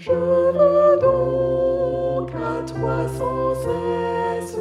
Je veux donc à toi sans cesse.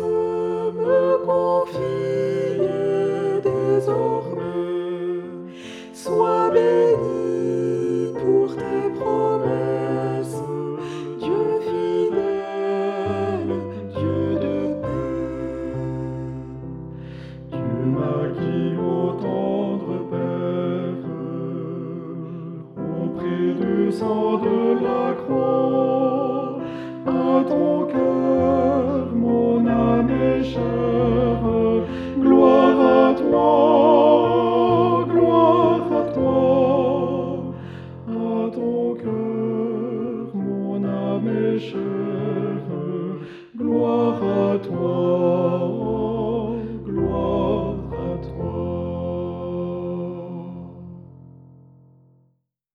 du sang de la croix. À ton cœur, mon âme est chère. Gloire à toi, gloire à toi. À ton cœur, mon âme est chère.